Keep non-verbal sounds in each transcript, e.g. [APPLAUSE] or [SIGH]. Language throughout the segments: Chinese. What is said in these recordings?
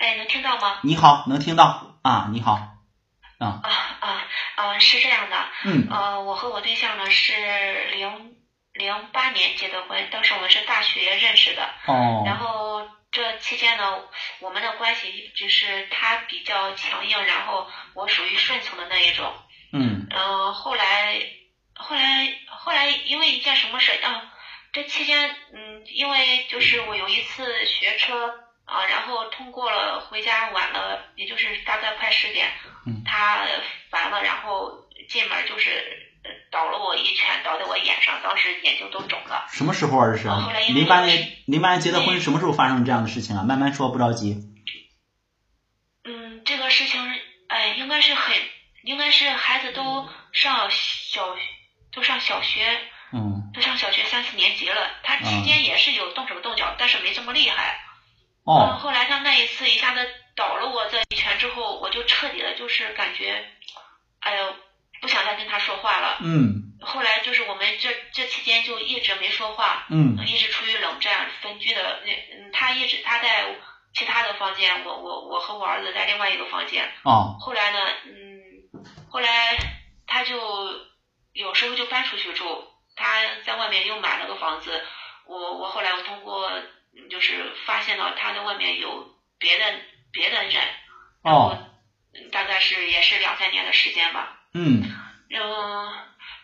哎，能听到吗？你好，能听到啊？你好，啊啊啊！是这样的，嗯呃，我和我对象呢是零零八年结的婚，当时我们是大学认识的，哦然后这期间呢，我们的关系一直是他比较强硬，然后我属于顺从的那一种。嗯嗯、后来后来后来因为一件什么事啊，这期间嗯，因为就是我有一次学车啊，然后通过了，回家晚了，也就是大概快十点，嗯他烦了，然后进门就是呃倒了我一拳，倒在我眼上，当时眼睛都肿了。什么时候啊？这是零八年零八年结的婚，什么时候发生这样的事情啊？慢慢说，不着急。嗯，这个事情，哎，应该是很，应该是孩子都上小，都上小学，嗯都上小学三四年级了。他期间也是有动手动脚，但是没这么厉害。嗯，哦后来他那一次一下子倒了我这一拳之后，我就彻底的，就是感觉，哎呦，不想再跟他说话了。嗯后来就是我们这这期间就一直没说话，嗯一直处于冷战分居的。那嗯，他一直他在其他的房间，我我我和我儿子在另外一个房间。哦后来呢，嗯，后来他就有时候就搬出去住，他在外面又买了个房子。我我后来我通过嗯就是发现了他的外面有别的别的人，然后大概是也是两三年的时间吧。嗯嗯，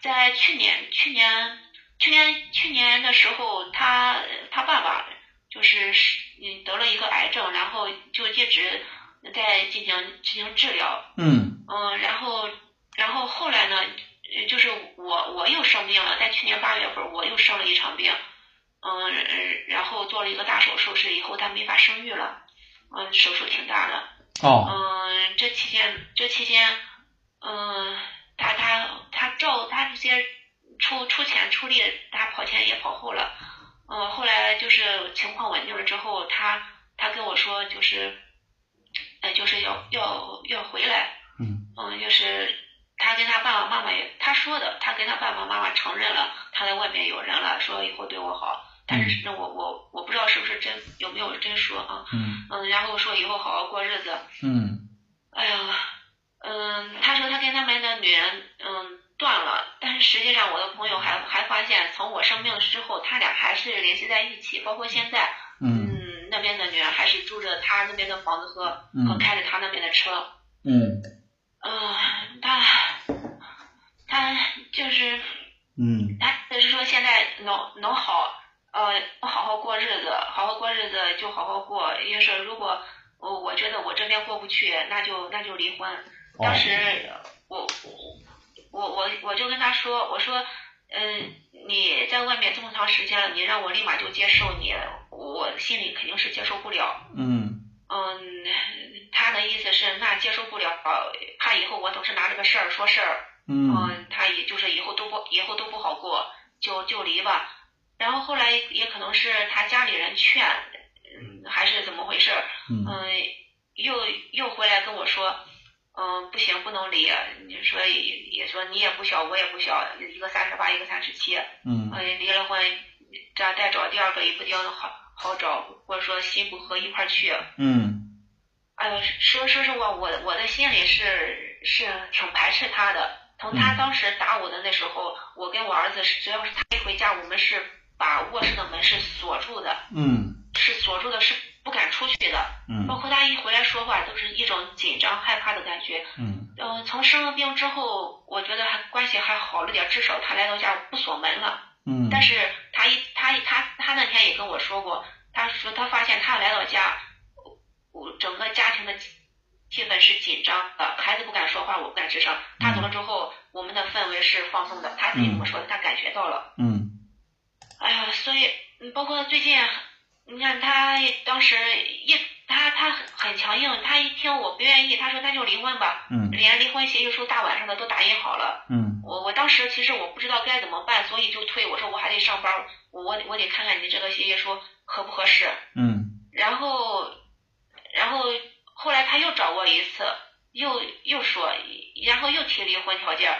在去年去年去年去年的时候，他他爸爸就是嗯得了一个癌症，然后就一直在进行进行治疗。嗯嗯，然后然后后来呢，呃就是我我又生病了，在去年八月份我又生了一场病，嗯，呃然后做了一个大手术，是以后他没法生育了，嗯，手术挺大的，哦。嗯，这期间这期间，嗯，他他他照他这些出出钱出力，他跑前也跑后了，嗯，后来就是情况稳定了之后，他他跟我说就是，呃，就是要要要回来，嗯。嗯，就是他跟他爸爸妈妈也他说的，他跟他爸爸妈妈承认了他在外面有人了，说以后对我好，但是那我我我不知道是不是真有没有真说啊，嗯。嗯，然后说以后好好过日子。嗯。哎呀，嗯，他说他跟他们的女人嗯断了，但是实际上我的朋友还还发现，从我生病之后，他俩还是联系在一起，包括现在，嗯。嗯，那边的女人还是住着他那边的房子和和嗯开着他那边的车，嗯。嗯，他他就是嗯。他就是说现在能能好，呃，好好过日子，好好过日子就好好过。也是如果我我觉得我这边过不去，那就那就离婚。当时我我我我就跟他说，我说，嗯，你在外面这么长时间了，你让我立马就接受你，我心里肯定是接受不了。嗯嗯，他的意思是那接受不了，怕以后我总是拿这个事儿说事儿。嗯嗯，他也就是以后都不以后都不好过，就就离吧。然后后来也可能是他家里人劝，嗯，还是怎么回事，嗯嗯，又又回来跟我说，嗯，不行，不能离。你说也也说你也不小，我也不小，一个三十八，一个三十七，嗯嗯，离了婚，再再找第二个也不一定好好找，或者说心不合一块儿去。嗯哎呦，说说实话，我我的心里是是挺排斥他的。从他嗯当时打我的那时候，我跟我儿子是，只要是他一回家，我们是把卧室的门是锁住的，嗯是锁住的，是不敢出去的。包嗯括他一回来说话，都是一种紧张害怕的感觉。嗯嗯、从生了病之后，我觉得还关系还好了点，至少他来到家不锁门了。嗯但是他一他他他那天也跟我说过，他说他发现他来到家，我整个家庭的气气氛是紧张的，孩子不敢说话，我不敢吱声。他走了之后，我们的氛围是放松的，他自己跟我说的，他感觉到了。嗯哎呀，所以嗯包括最近，你看他当时一他他很很强硬，他一听我不愿意，他说那就离婚吧，嗯连离婚协议书大晚上的都打印好了。嗯我我当时其实我不知道该怎么办，所以就退我说我还得上班，我我我得看看你这个协议书合不合适。嗯然后然后后来他又找我一次，又又说，然后又提离婚条件，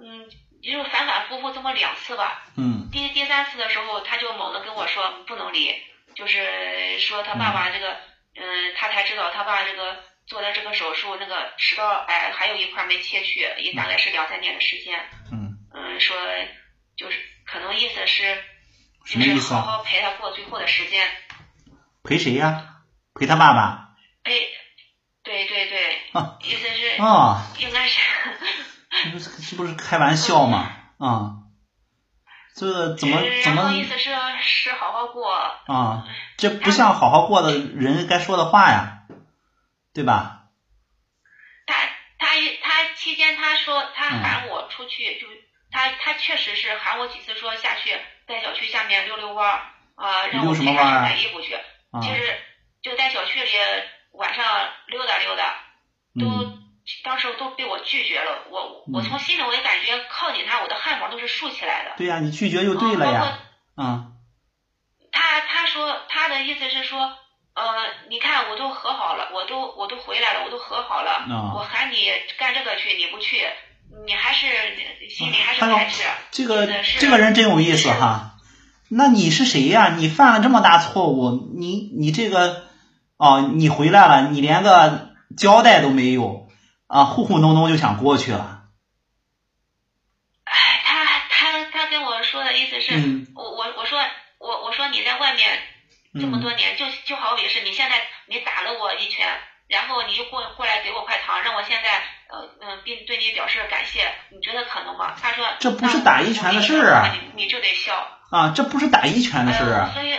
嗯，就反反复复这么两次吧。嗯第第三次的时候，他就猛地跟我说不能离，就是说他爸爸这个嗯，他才知道他爸这个做的这个手术，那个食道癌还有一块没切去，也大概是两三年的时间。嗯嗯，说就是可能意思是，什么意思啊就是好好陪他过最后的时间。陪谁呀、陪他爸爸？陪，对对对，啊意思是、啊，应该是，这不是这不是开玩笑吗？啊，这怎么怎么意思是是好好过，啊？这不像好好过的人该说的话呀，对吧？他他他期间他说他嗯喊我出去，就他他确实是喊我几次说下去在小区下面溜溜弯儿啊、让溜我陪他去买衣服去。啊，其实就在小区里晚上溜达溜达，都、嗯当时都被我拒绝了。我我嗯从心里我也感觉靠近他，我的汗毛都是竖起来的。对呀、你拒绝就对了呀，啊他他说他的意思是说，呃，你看我都和好了，我都我都回来了，我都和好了，啊我喊你干这个去，你不去，你还是心里还是排斥。这个这个人真有意思哈。那你是谁呀？你犯了这么大错误，你你这个哦，你回来了，你连个交代都没有啊，糊糊弄弄就想过去了。哎，他他他跟我说的意思是，嗯我我我说我我说你在外面这么嗯多年，就就好比是你现在你打了我一拳，然后你又过过来给我块糖，让我现在呃嗯并对你表示感谢，你觉得可能吗？他说这不是打一拳的事儿啊你你就得笑。啊，这不是打一拳的事儿所以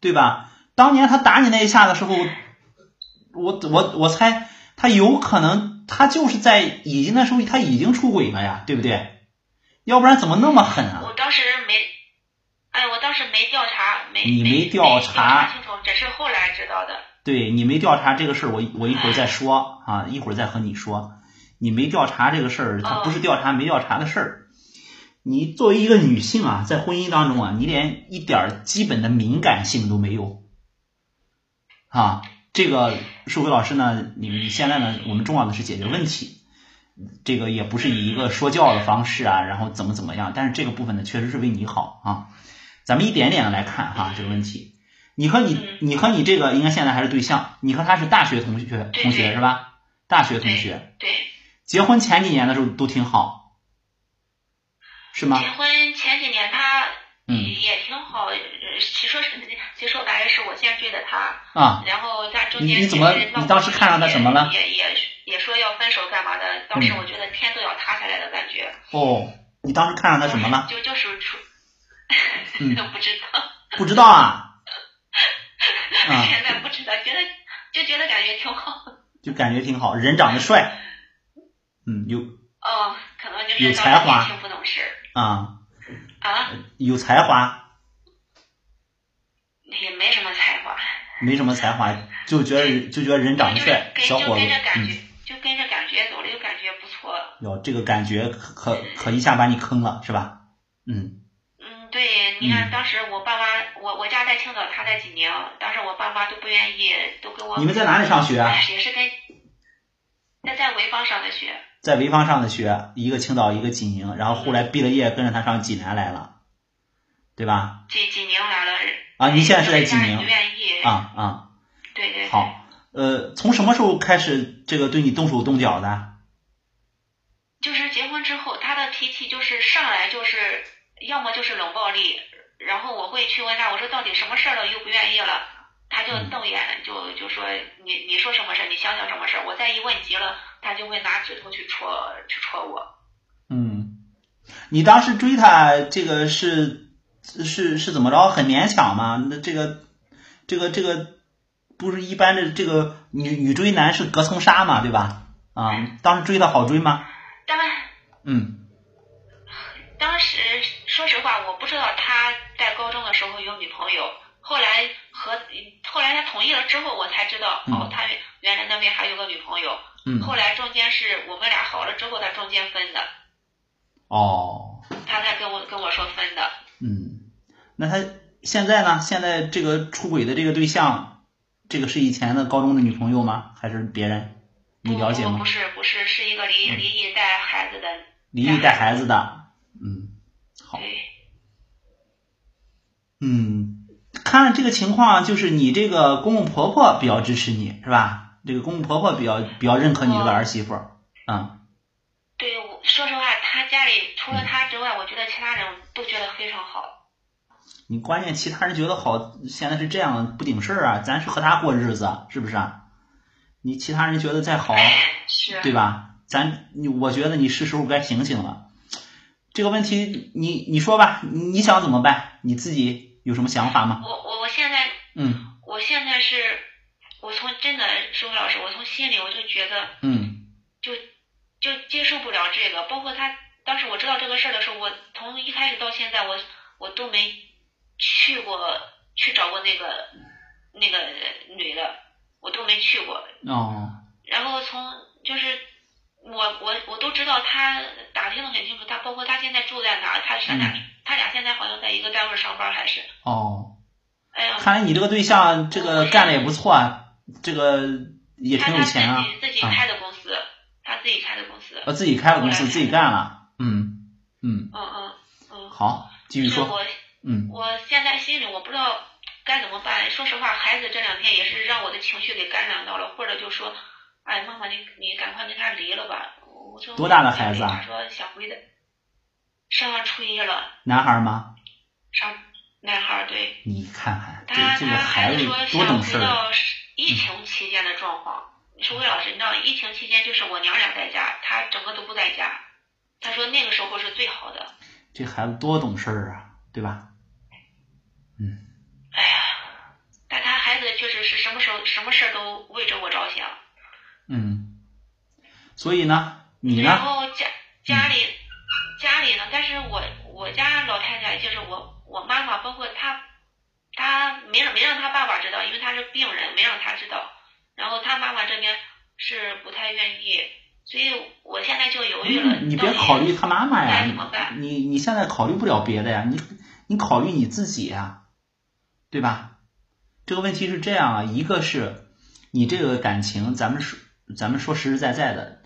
对吧？当年他打你那一下的时候，我我我猜他有可能他就是在已经那时候他已经出轨了呀，对不对？要不然怎么那么狠啊？我当时没，哎，我当时没调查，没你没没调查查清楚，只是后来知道的。对你没调查这个事儿，我我一会儿再说啊，一会儿再和你说。你没调查这个事儿，他不是调查没调查的事儿。你作为一个女性啊，在婚姻当中啊，你连一点基本的敏感性都没有啊。这个树辉老师呢，你你现在呢，我们重要的是解决问题，这个也不是以一个说教的方式啊，然后怎么怎么样，但是这个部分呢，确实是为你好啊。咱们一点点的来看哈这个问题。你和你嗯你和你这个应该现在还是对象，你和他是大学同学同学是吧？大学同学，对，结婚前几年的时候都挺好，是吗结？婚前几年他嗯。也挺好，呃其实说是其实说白了是我先追的他，啊，然后在中间你你怎么你当时看上他什么了？也也也也说要分手干嘛的，当时嗯。我觉得天都要塌下来的感觉。哦，你当时看上他什么了？就就是出，嗯。都 [LAUGHS] 不知道，[LAUGHS] 不知道啊，[LAUGHS] 啊。现在不知道，觉得就觉得感觉挺好。就感觉挺好，人长得帅，嗯，有哦，可能就是当才华时年轻不懂事啊，啊，有才华，也没什么才华，没什么才华，就觉得就觉得人长得就是帅，小伙子跟着感觉，嗯，就跟着感觉走了，就感觉不错。哟，这个感觉可可可一下把你坑了，是吧？嗯嗯，对，你看嗯当时我爸妈，我我家在青岛，他在济宁，当时我爸妈都不愿意，都跟我你们在哪里上学啊？哎也是跟在在潍坊上的学，在潍坊上的学，一个青岛，一个济宁，然后后来毕了业跟着他上济南来了，对吧？济济宁来了。啊，你现在是在济宁不愿意。啊啊，对对对。好，呃，从什么时候开始这个对你动手动脚的？就是结婚之后，他的脾气就是上来就是要么就是冷暴力，然后我会去问他，我说到底什么事儿了，又不愿意了，他就嗯瞪眼，就就说你你说什么事儿，你想想什么事儿，我再一问急了，他就会拿指头去戳去戳我。嗯，你当时追他这个是是是怎么着？很勉强吗？那这个这个这个不是一般的这个女女追男是隔层纱嘛，对吧？啊，当时追他好追吗？当嗯当时说实话，我不知道他在高中的时候有女朋友，后来和后来他同意了之后，我才知道、嗯哦，他原原来那边还有个女朋友。嗯后来中间是我们俩好了之后，他中间分的，哦他才跟我跟我说分的。嗯，那他现在呢？现在这个出轨的这个对象，这个是以前的高中的女朋友吗？还是别人？你了解吗不不？是不是，是一个离嗯离异带孩子的。离异带孩子的，嗯，好，对，嗯，看这个情况，就是你这个公公婆婆比较支持你，是吧？这个公公婆婆比较比较认可你这个儿媳妇，嗯。对，我说实话，他家里除了他之外，我觉得其他人都觉得非常好。你关键其他人觉得好，现在是这样不顶事儿啊！咱是和他过日子，是不是啊？你其他人觉得再好，[LAUGHS] 是对吧？咱你我觉得你是时候该醒醒了。这个问题，你你说吧，你想怎么办？你自己有什么想法吗？我我我现在，嗯，我现在是，我从真的，舒伟老师，我从心里我就觉得，嗯，就就接受不了这个。包括他当时我知道这个事儿的时候，我从一开始到现在，我我都没去过去找过那个那个女的。我都没去过哦，然后从就是我我我都知道他打听的很清楚，他包括他现在住在哪，他现在他俩现在好像在一个单位上班还是哦，哎呀，看来你这个对象这个干的也不错啊，这个也挺有钱啊，自己开的公司，他自己开的公司，呃，自己开的公司自己干了，嗯嗯嗯嗯嗯，好，继续说，嗯，我现在心里我不知道。该怎么办？说实话，孩子这两天也是让我的情绪给感染到了，或者就说，哎，妈妈，你你赶快跟他离了吧。我说多大的孩子啊？他说想回的，上初一了。男孩吗？上男孩，对。你看看，他这个孩子多懂事儿。疫情期间的状况。说魏老师，你知道疫情期间就是我娘俩在家，他整个都不在家。他说那个时候是最好的。这孩子多懂事儿啊，对吧？嗯。哎呀，但他孩子确实是什么时候什么事儿都为着我着想。嗯，所以呢，你呢？然后家家里家里呢，但是我我家老太太就是我我妈妈，包括她，她没让没让他爸爸知道，因为他是病人，没让他知道。然后他妈妈这边是不太愿意，所以我现在就犹豫了。你别考虑他妈妈呀，怎么办？你你现在考虑不了别的呀，你你考虑你自己呀。对吧？这个问题是这样啊，一个是你这个感情，咱们说咱们说实实在在的，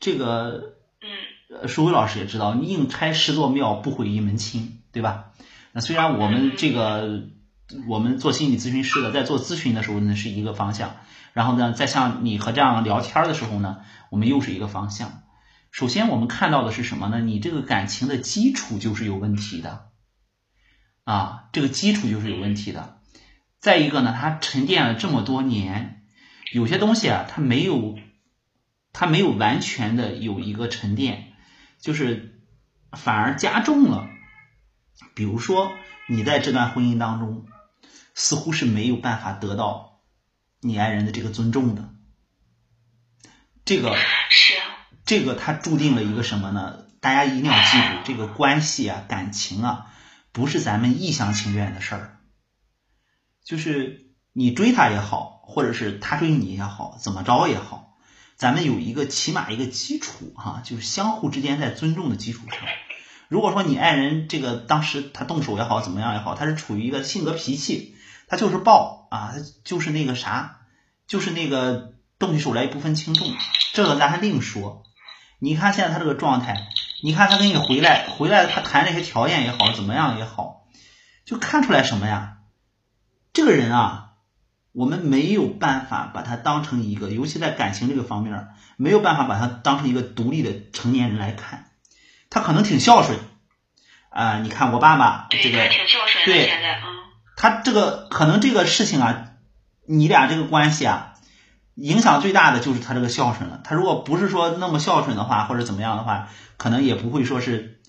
这个，嗯，舒伟老师也知道，宁拆十座庙，不毁一门亲，对吧？那虽然我们这个我们做心理咨询师的，在做咨询的时候呢是一个方向，然后呢，在像你和这样聊天的时候呢，我们又是一个方向。首先我们看到的是什么呢？你这个感情的基础就是有问题的。啊，这个基础就是有问题的。再一个呢，它沉淀了这么多年，有些东西啊，它没有，它没有完全的有一个沉淀，就是反而加重了。比如说，你在这段婚姻当中，似乎是没有办法得到你爱人的这个尊重的。这个 [LAUGHS] 是这个，它注定了一个什么呢？大家一定要记住，这个关系啊，感情啊。不是咱们一厢情愿的事儿，就是你追他也好，或者是他追你也好，怎么着也好，咱们有一个起码一个基础哈，就是相互之间在尊重的基础上。如果说你爱人这个当时他动手也好，怎么样也好，他是处于一个性格脾气，他就是暴啊，他就是那个啥，就是那个动起手来不分轻重，这个咱还另说。你看现在他这个状态。你看他跟你回来，回来他谈那些条件也好，怎么样也好，就看出来什么呀？这个人啊，我们没有办法把他当成一个，尤其在感情这个方面，没有办法把他当成一个独立的成年人来看。他可能挺孝顺啊，你看我爸爸这个，挺孝顺的。对，现在，嗯，他这个可能这个事情啊，你俩这个关系啊。影响最大的就是他这个孝顺了。他如果不是说那么孝顺的话，或者怎么样的话，可能也不会说是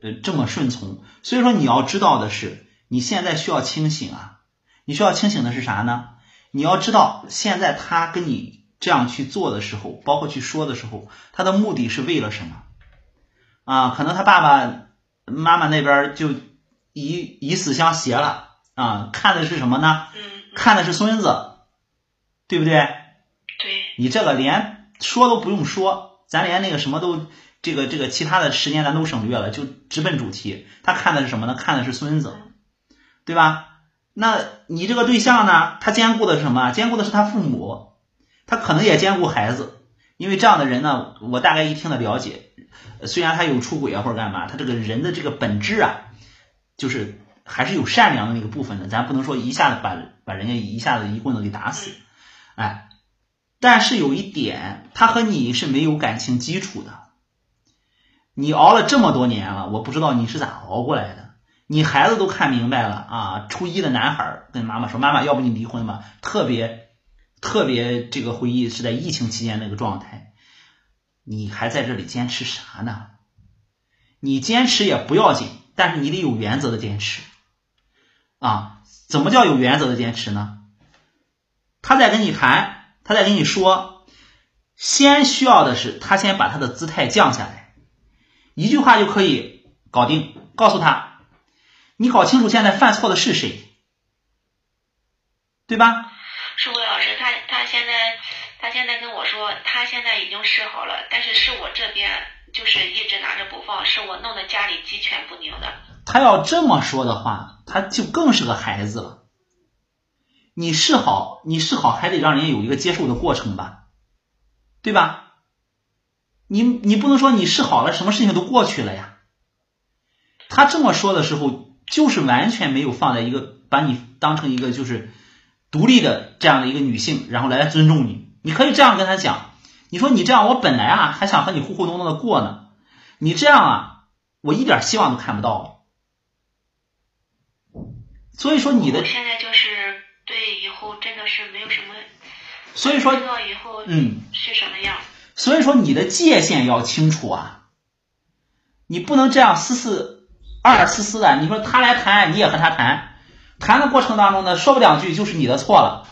呃这么顺从。所以说你要知道的是，你现在需要清醒啊！你需要清醒的是啥呢？你要知道现在他跟你这样去做的时候，包括去说的时候，他的目的是为了什么啊？可能他爸爸妈妈那边就以以死相挟了啊！看的是什么呢？看的是孙子，对不对？你这个连说都不用说，咱连那个什么都这个这个其他的时间咱都省略了，就直奔主题。他看的是什么呢？看的是孙子，对吧？那你这个对象呢？他兼顾的是什么？兼顾的是他父母，他可能也兼顾孩子。因为这样的人呢，我大概一听的了解，虽然他有出轨啊或者干嘛，他这个人的这个本质啊，就是还是有善良的那个部分的，咱不能说一下子把把人家一下子一棍子给打死，哎，但是有一点，他和你是没有感情基础的。你熬了这么多年了，我不知道你是咋熬过来的。你孩子都看明白了啊！初一的男孩跟妈妈说：“妈妈，要不你离婚吧？”特别特别这个回忆是在疫情期间那个状态。你还在这里坚持啥呢？你坚持也不要紧，但是你得有原则的坚持啊！怎么叫有原则的坚持呢？他在跟你谈，他在跟你说，先需要的是他先把他的姿态降下来。一句话就可以搞定，告诉他，你搞清楚现在犯错的是谁，对吧？是魏老师，他他现在他现在跟我说，他现在已经试好了，但是是我这边就是一直拿着不放，是我弄得家里鸡犬不宁的。他要这么说的话，他就更是个孩子了。你示好，你示好还得让人家有一个接受的过程吧，对吧？你你不能说你示好了，什么事情都过去了呀？他这么说的时候，就是完全没有放在一个把你当成一个就是独立的这样的一个女性，然后来尊重你。你可以这样跟他讲，你说你这样，我本来啊还想和你糊糊弄弄的过呢，你这样啊，我一点希望都看不到了。所以说你的现在就是对以后真的是没有什么，所以说以后嗯是什么样。所以说你的界限要清楚啊，你不能这样丝丝二丝丝的。你说他来谈，你也和他谈，谈的过程当中呢，说不两句就是你的错了，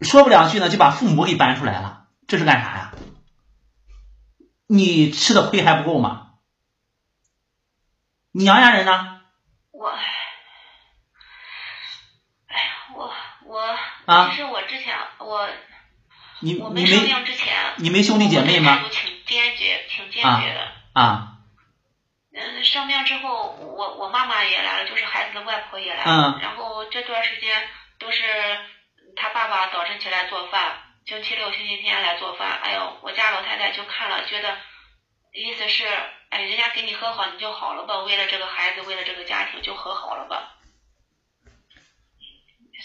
说不两句呢就把父母给搬出来了，这是干啥呀？你吃的亏还不够吗？你娘家人呢？我，哎呀，我我啊，其实我之前我。你你没你没兄弟姐妹吗？挺坚决，挺坚决的。啊。嗯，生病之后，我我妈妈也来了，就是孩子的外婆也来了。嗯。然后这段时间都是他爸爸早晨起来做饭，星期六、星期天来做饭。哎呦，我家老太太就看了，觉得意思是，哎，人家给你和好，你就好了吧？为了这个孩子，为了这个家庭，就和好了吧？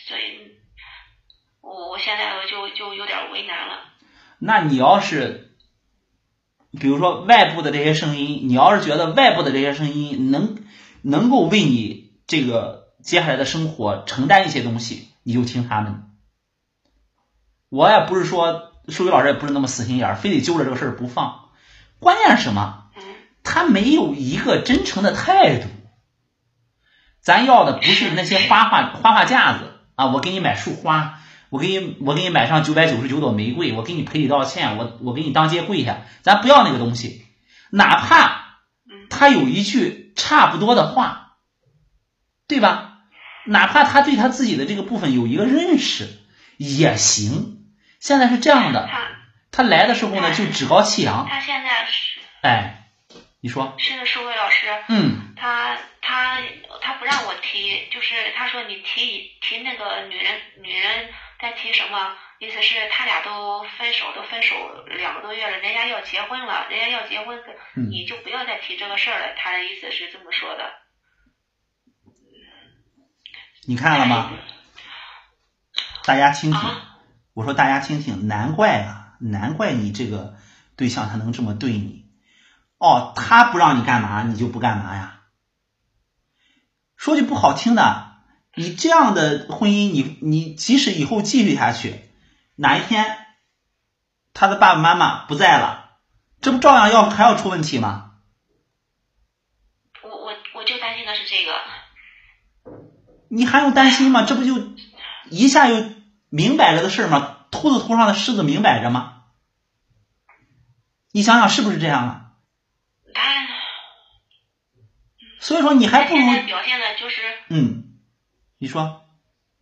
所以。我我现在我就就有点为难了。那你要是，比如说外部的这些声音，你要是觉得外部的这些声音能能够为你这个接下来的生活承担一些东西，你就听他们。我也不是说数学老师也不是那么死心眼非得揪着这个事儿不放。关键是什么？他没有一个真诚的态度。咱要的不是那些花花花花架子啊！我给你买束花。我给你，我给你买上九百九十九朵玫瑰，我给你赔礼道歉，我我给你当街跪下，咱不要那个东西，哪怕他有一句差不多的话，对吧？哪怕他对他自己的这个部分有一个认识也行。现在是这样的，他来的时候呢就趾高气扬。他现在是哎，你说是的，数位老师，嗯，他他他不让我提，就是他说你提提那个女人女人。在提什么？意思是他俩都分手，都分手两个多月了，人家要结婚了，人家要结婚，你就不要再提这个事儿了。他的意思是这么说的。你看了吗？大家听听，我说大家听听，难怪啊，难怪你这个对象他能这么对你。哦，他不让你干嘛，你就不干嘛呀？说句不好听的。你这样的婚姻，你你即使以后继续下去，哪一天他的爸爸妈妈不在了，这不照样要还要出问题吗？我我我就担心的是这个。你还用担心吗？这不就一下就明摆着的事吗？秃子头上的虱子明摆着吗？你想想是不是这样啊？他，所以说你还不如表现的就是嗯。你说，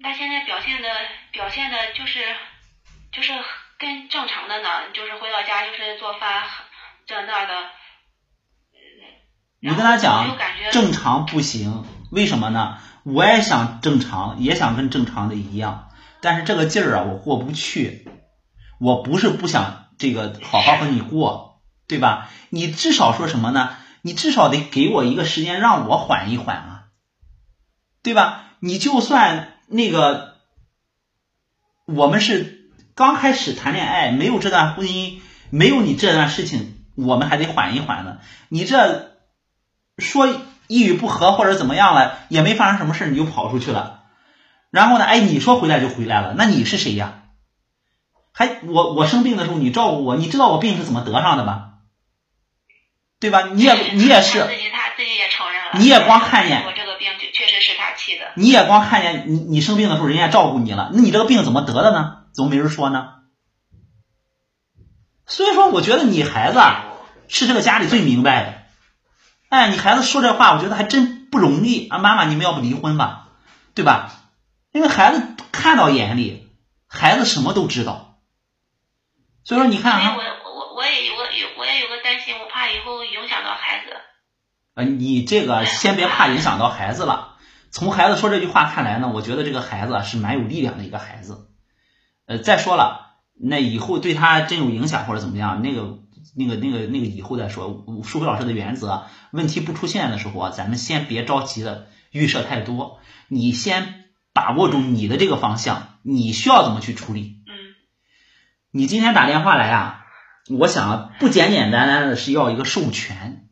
他现在表现的表现的就是就是跟正常的呢，就是回到家就是做饭这那的。你跟他讲正常不行，为什么呢？我也想正常，也想跟正常的一样，但是这个劲儿啊，我过不去。我不是不想这个好好和你过，对吧？你至少说什么呢？你至少得给我一个时间，让我缓一缓啊。对吧？你就算那个，我们是刚开始谈恋爱，没有这段婚姻，没有你这段事情，我们还得缓一缓呢。你这说一语不合或者怎么样了，也没发生什么事，你就跑出去了。然后呢，哎，你说回来就回来了，那你是谁呀？还我我生病的时候你照顾我，你知道我病是怎么得上的吗？对吧？你也你也是，他自己他自己也承认了。你也光看见个病就确实是他气的。你也光看见你你生病的时候人家照顾你了，那你这个病怎么得的呢？怎么没人说呢？所以说，我觉得你孩子啊是这个家里最明白的。哎，你孩子说这话，我觉得还真不容易啊！妈妈，你们要不离婚吧，对吧？因为孩子看到眼里，孩子什么都知道。所以说，你看啊，我我我也有个有我也有个担心，我怕以后影响到孩子。呃，你这个先别怕影响到孩子了。从孩子说这句话看来呢，我觉得这个孩子是蛮有力量的一个孩子。呃，再说了，那以后对他真有影响或者怎么样，那个、那个、那个、那个以后再说。舒辉老师的原则，问题不出现的时候啊，咱们先别着急的预设太多，你先把握住你的这个方向，你需要怎么去处理。嗯。你今天打电话来啊，我想不简简单单的是要一个授权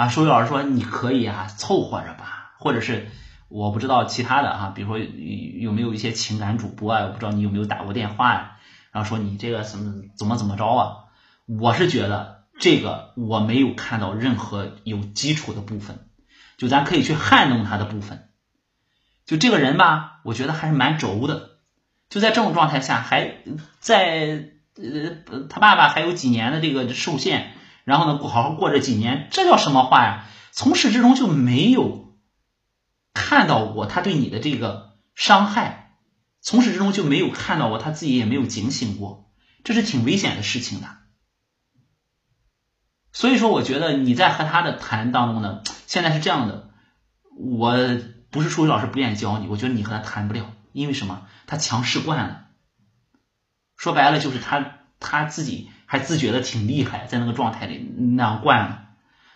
啊。舒辉老师说你可以啊，凑合着吧，或者是。我不知道其他的哈，比如说有没有一些情感主播啊？我不知道你有没有打过电话呀？然后说你这个什么怎么怎么着啊？我是觉得这个我没有看到任何有基础的部分，就咱可以去撼动他的部分。就这个人吧，我觉得还是蛮轴的。就在这种状态下，还在呃他爸爸还有几年的这个受限，然后呢不好好过这几年，这叫什么话呀？从始至终就没有。看到过他对你的这个伤害，从始至终就没有看到过他自己也没有警醒过，这是挺危险的事情的。所以说，我觉得你在和他的谈当中呢，现在是这样的，我不是数学老师不愿意教你，我觉得你和他谈不了，因为什么？他强势惯了，说白了就是他他自己还自觉的挺厉害，在那个状态里那样惯了，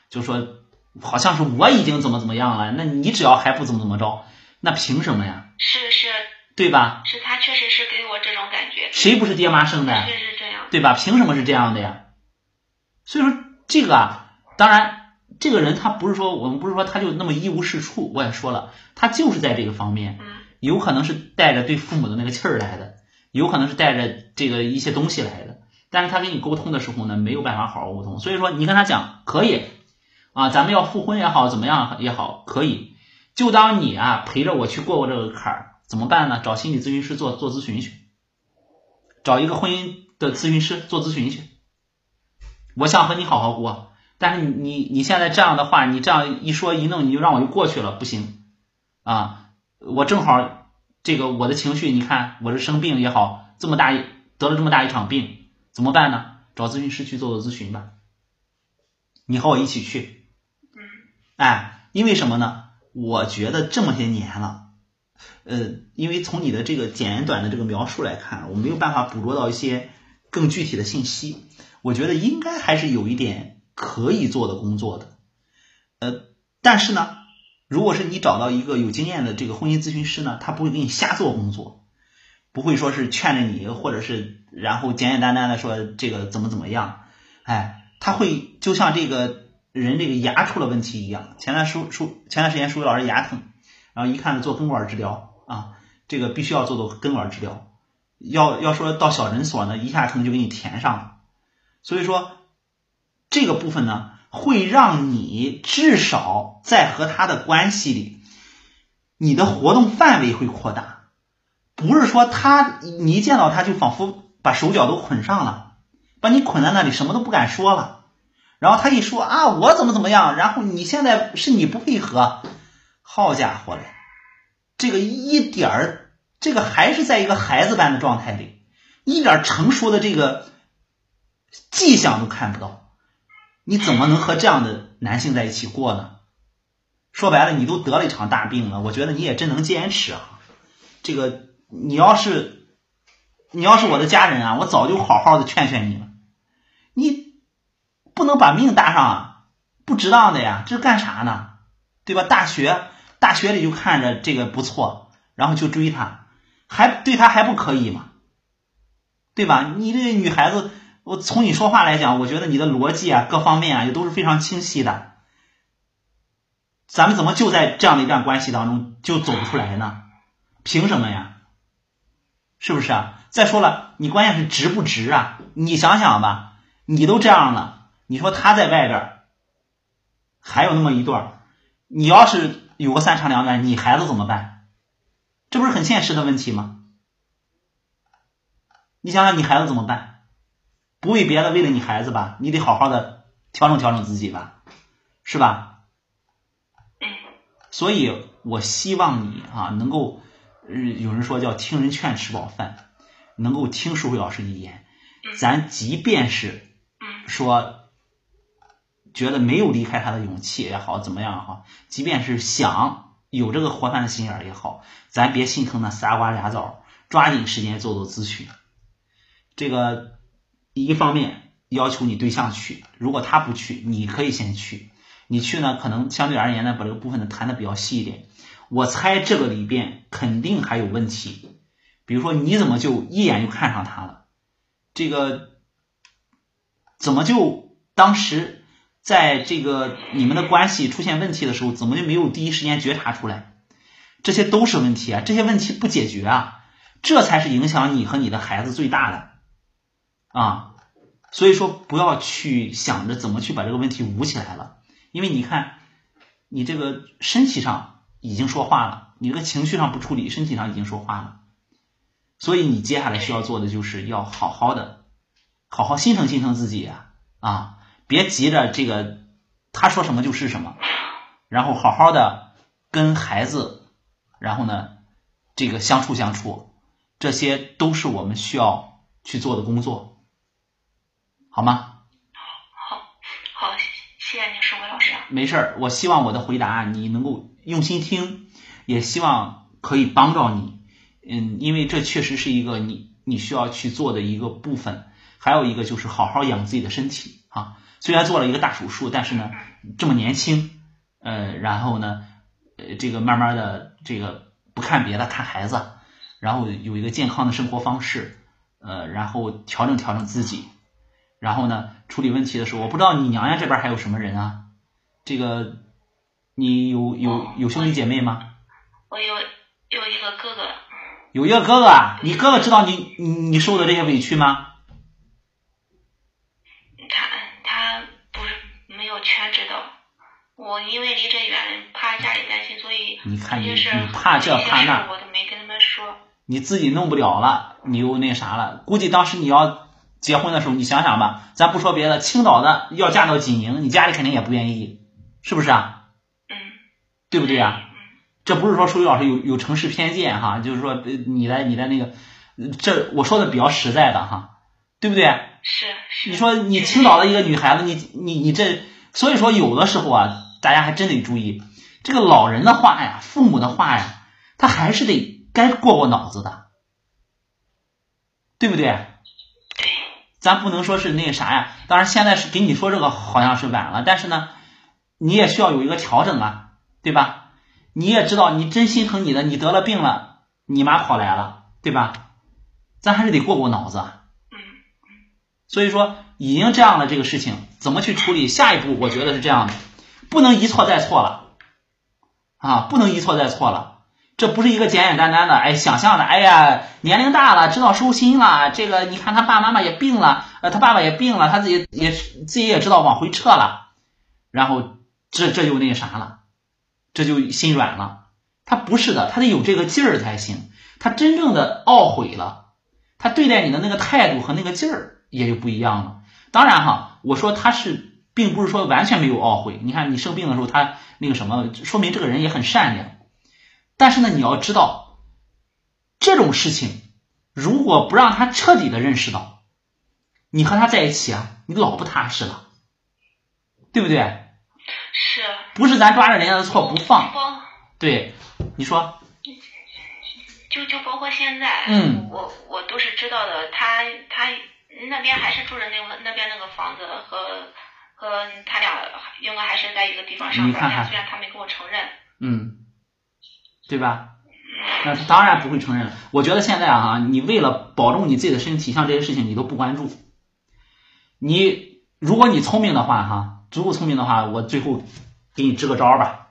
就说。好像是我已经怎么怎么样了，那你只要还不怎么怎么着，那凭什么呀？是是，对吧？是他确实是给我这种感觉。谁不是爹妈生的？确实这样，对吧？凭什么是这样的呀？所以说这个啊，当然这个人他不是说我们不是说他就那么一无是处，我也说了，他就是在这个方面，有可能是带着对父母的那个气儿来的，有可能是带着这个一些东西来的，但是他跟你沟通的时候呢，没有办法好好沟通，所以说你跟他讲可以。啊，咱们要复婚也好，怎么样也好，可以，就当你啊陪着我去过过这个坎儿，怎么办呢？找心理咨询师做做咨询去，找一个婚姻的咨询师做咨询去。我想和你好好过，但是你你现在这样的话，你这样一说一弄，你就让我就过去了，不行啊！我正好这个我的情绪，你看我是生病也好，这么大得了这么大一场病，怎么办呢？找咨询师去做做咨询吧，你和我一起去。哎，因为什么呢？我觉得这么些年了，呃，因为从你的这个简短的这个描述来看，我没有办法捕捉到一些更具体的信息。我觉得应该还是有一点可以做的工作的。呃，但是呢，如果是你找到一个有经验的这个婚姻咨询师呢，他不会给你瞎做工作，不会说是劝着你，或者是然后简简单单的说这个怎么怎么样。哎，他会就像这个。人这个牙出了问题一样，前段书书前段时间数学老师牙疼，然后一看做根管治疗啊，这个必须要做做根管治疗，要要说到小诊所呢，一下可能就给你填上了，所以说这个部分呢，会让你至少在和他的关系里，你的活动范围会扩大，不是说他你一见到他就仿佛把手脚都捆上了，把你捆在那里什么都不敢说了。然后他一说啊，我怎么怎么样？然后你现在是你不配合，好家伙嘞，这个一点儿，这个还是在一个孩子般的状态里，一点成熟的这个迹象都看不到，你怎么能和这样的男性在一起过呢？说白了，你都得了一场大病了，我觉得你也真能坚持啊。这个你要是你要是我的家人啊，我早就好好的劝劝你了，你。不能把命搭上啊，不值当的呀，这是干啥呢？对吧？大学大学里就看着这个不错，然后就追她，还对她还不可以吗？对吧？你这女孩子，我从你说话来讲，我觉得你的逻辑啊，各方面啊，也都是非常清晰的。咱们怎么就在这样的一段关系当中就走不出来呢？凭什么呀？是不是啊？再说了，你关键是值不值啊？你想想吧，你都这样了，你说他在外边还有那么一段，你要是有个三长两短，你孩子怎么办？这不是很现实的问题吗？你想想，你孩子怎么办？不为别的，为了你孩子吧，你得好好的调整调整自己吧，是吧？所以，我希望你啊，能够，有人说叫听人劝，吃饱饭，能够听淑慧老师一言。咱即便是说觉得没有离开他的勇气也好，怎么样哈，即便是想有这个活泛的心眼也好，咱别心疼那仨瓜俩枣，抓紧时间做做咨询。这个一方面要求你对象去，如果他不去，你可以先去。你去呢，可能相对而言呢，把这个部分呢谈的比较细一点。我猜这个里边肯定还有问题，比如说你怎么就一眼就看上他了？这个怎么就当时在这个你们的关系出现问题的时候，怎么就没有第一时间觉察出来？这些都是问题啊！这些问题不解决啊，这才是影响你和你的孩子最大的啊！所以说，不要去想着怎么去把这个问题捂起来了。因为你看，你这个身体上已经说话了，你这个情绪上不处理，身体上已经说话了，所以你接下来需要做的就是要好好的，好好心疼心疼自己呀，啊，别急着这个他说什么就是什么，然后好好的跟孩子，然后呢，这个相处相处，这些都是我们需要去做的工作，好吗？好，好谢谢你，石辉老师。没事儿，我希望我的回答你能够用心听，也希望可以帮到你。嗯，因为这确实是一个你你需要去做的一个部分。还有一个就是好好养自己的身体啊。虽然做了一个大手术，但是呢，这么年轻，呃，然后呢，呃，这个慢慢的这个不看别的，看孩子，然后有一个健康的生活方式，呃，然后调整调整自己。然后呢，处理问题的时候，我不知道你娘家这边还有什么人啊？这个，你有有有兄弟姐妹吗？我有有一个哥哥。有一个哥哥啊？你哥哥知道你你你受的这些委屈吗？他他不是没有全知道。我因为离这远，怕家里担心，所以你看你你怕这怕那，我都没跟他们说。你自己弄不了了，你又那啥了？估计当时你要。结婚的时候，你想想吧，咱不说别的，青岛的要嫁到济宁，你家里肯定也不愿意，是不是啊？嗯，对不对啊？这不是说数学老师有有城市偏见哈，就是说你的你的那个，这我说的比较实在的哈，对不对？是是。你说你青岛的一个女孩子，你你你这，所以说有的时候啊，大家还真得注意，这个老人的话呀，父母的话呀，他还是得该过过脑子的，对不对？咱不能说是那个啥呀，当然现在是给你说这个好像是晚了，但是呢，你也需要有一个调整啊，对吧？你也知道你真心疼你的，你得了病了，你妈跑来了，对吧？咱还是得过过脑子。嗯所以说，已经这样的这个事情，怎么去处理？下一步我觉得是这样的，不能一错再错了，啊，不能一错再错了。这不是一个简简单单的，哎，想象的，哎呀，年龄大了，知道收心了。这个你看他爸爸妈妈也病了，呃，他爸爸也病了，他自己也自己也知道往回撤了，然后这这就那啥了，这就心软了。他不是的，他得有这个劲儿才行。他真正的懊悔了，他对待你的那个态度和那个劲儿也就不一样了。当然哈，我说他是并不是说完全没有懊悔。你看你生病的时候，他那个什么，说明这个人也很善良。但是呢，你要知道，这种事情如果不让他彻底的认识到，你和他在一起啊，你老不踏实了，对不对？是。不是咱抓着人家的错不放。对，你说。就就包括现在，嗯，我我都是知道的。他他那边还是住着那个那边那个房子，和和他俩应该还是在一个地方上班。你看看。虽然他没跟我承认。嗯。对吧？那当然不会承认了。我觉得现在啊，你为了保重你自己的身体，像这些事情你都不关注。你如果你聪明的话，哈，足够聪明的话，我最后给你支个招吧。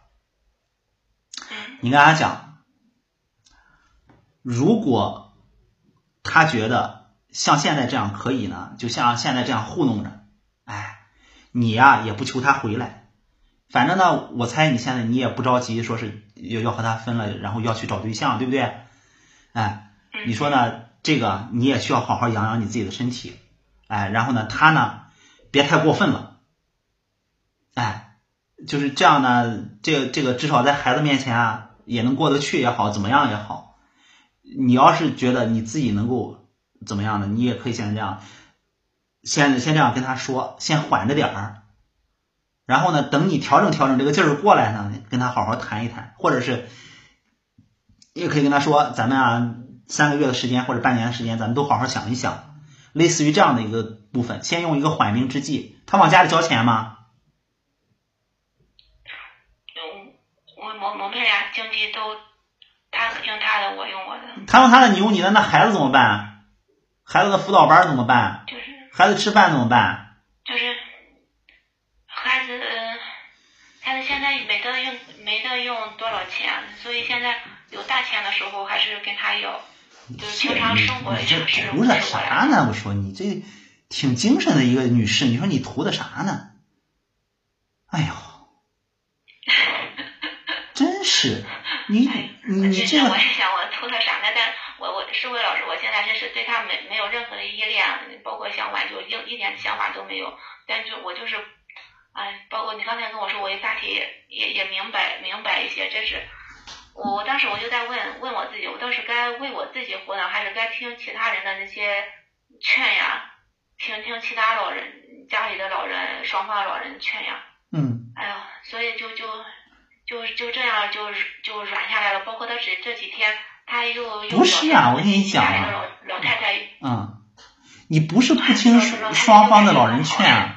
你跟他讲，如果他觉得像现在这样可以呢，就像现在这样糊弄着，哎，你呀也不求他回来，反正呢，我猜你现在你也不着急，说是要要和他分了，然后要去找对象，对不对？哎，你说呢？这个你也需要好好养养你自己的身体，哎，然后呢，他呢，别太过分了，哎，就是这样呢，这个这个至少在孩子面前啊。也能过得去也好，怎么样也好，你要是觉得你自己能够怎么样的，你也可以先这样，先先这样跟他说，先缓着点儿，然后呢，等你调整调整这个劲儿过来呢，跟他好好谈一谈，或者是也可以跟他说，咱们啊三个月的时间或者半年的时间，咱们都好好想一想，类似于这样的一个部分，先用一个缓兵之计。他往家里交钱吗？我我们俩经济都，他用他的，我用我的。他用他的，你用你的，那孩子怎么办？孩子的辅导班怎么办？就是。孩子吃饭怎么办？就是，孩子，孩子现在没得用，没得用多少钱，所以现在有大钱的时候还是跟他要，就是平常生活你这图的啥呢？我说你这挺精神的一个女士，你说你图的啥呢？哎呦。真是，[LAUGHS] 你你你这个。我也想我图他啥呢？但我我是魏老师，我现在真是对他没没有任何的依恋，包括想挽救一一点想法都没有。但是我就是，哎，包括你刚才跟我说，我也大体也也明白明白一些。这是我我当时我就在问问我自己，我倒是该为我自己活呢，还是该听其他人的那些劝呀？听听其他老人家里的老人双方老人劝呀？嗯。哎呀，所以就就。就就这样就就软下来了，包括他这这几天，他又又不是啊，我跟你讲啊，老太太，嗯，你不是不听双方的老人劝，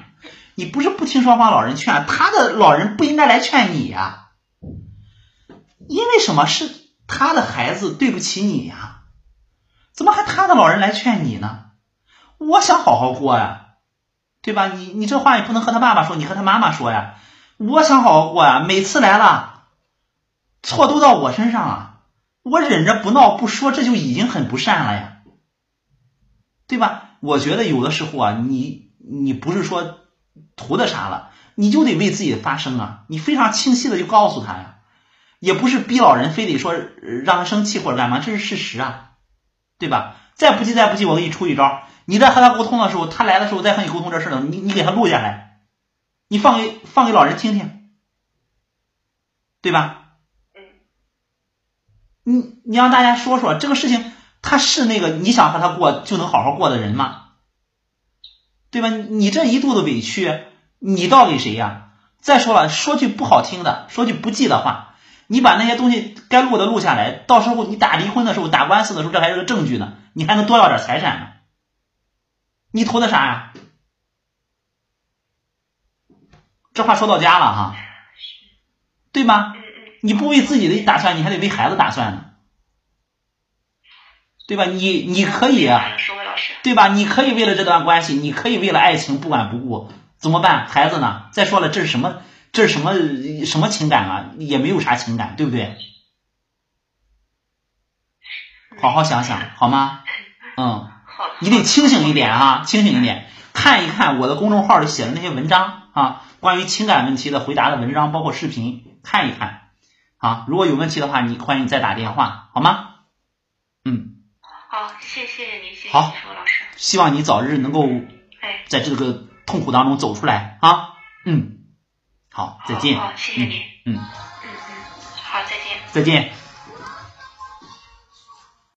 你不是不听双方老人劝，他的老人不应该来劝你呀，因为什么是他的孩子对不起你呀？怎么还他的老人来劝你呢？我想好好过呀，对吧？你你这话也不能和他爸爸说，你和他妈妈说呀。我想好好过呀，每次来了，错都到我身上了，我忍着不闹不说，这就已经很不善了呀，对吧？我觉得有的时候啊，你你不是说图的啥了，你就得为自己发声啊，你非常清晰的就告诉他呀，也不是逼老人非得说让他生气或者干嘛，这是事实啊，对吧？再不济再不济，我给你出一招，你在和他沟通的时候，他来的时候再和你沟通这事呢你你给他录下来。你放给放给老人听听，对吧？嗯。你你让大家说说这个事情，他是那个你想和他过就能好好过的人吗？对吧？你这一肚子委屈，你倒给谁呀？再说了，说句不好听的，说句不济的话，你把那些东西该录的录下来，到时候你打离婚的时候、打官司的时候，这还是个证据呢，你还能多要点财产呢。你图的啥呀？这话说到家了哈，对吗？你不为自己的打算，你还得为孩子打算呢，对吧？你你可以，对吧？你可以为了这段关系，你可以为了爱情不管不顾，怎么办？孩子呢？再说了，这是什么？这是什么什么情感啊？也没有啥情感，对不对？好好想想好吗？嗯，你得清醒一点啊，清醒一点，看一看我的公众号里写的那些文章啊。关于情感问题的回答的文章，包括视频，看一看啊。如果有问题的话，你欢迎再打电话，好吗？嗯。好，谢谢您，谢谢好，老师。希望你早日能够在这个痛苦当中走出来啊。嗯。好，再见。好，谢谢你。嗯。嗯嗯。好，再见。再见。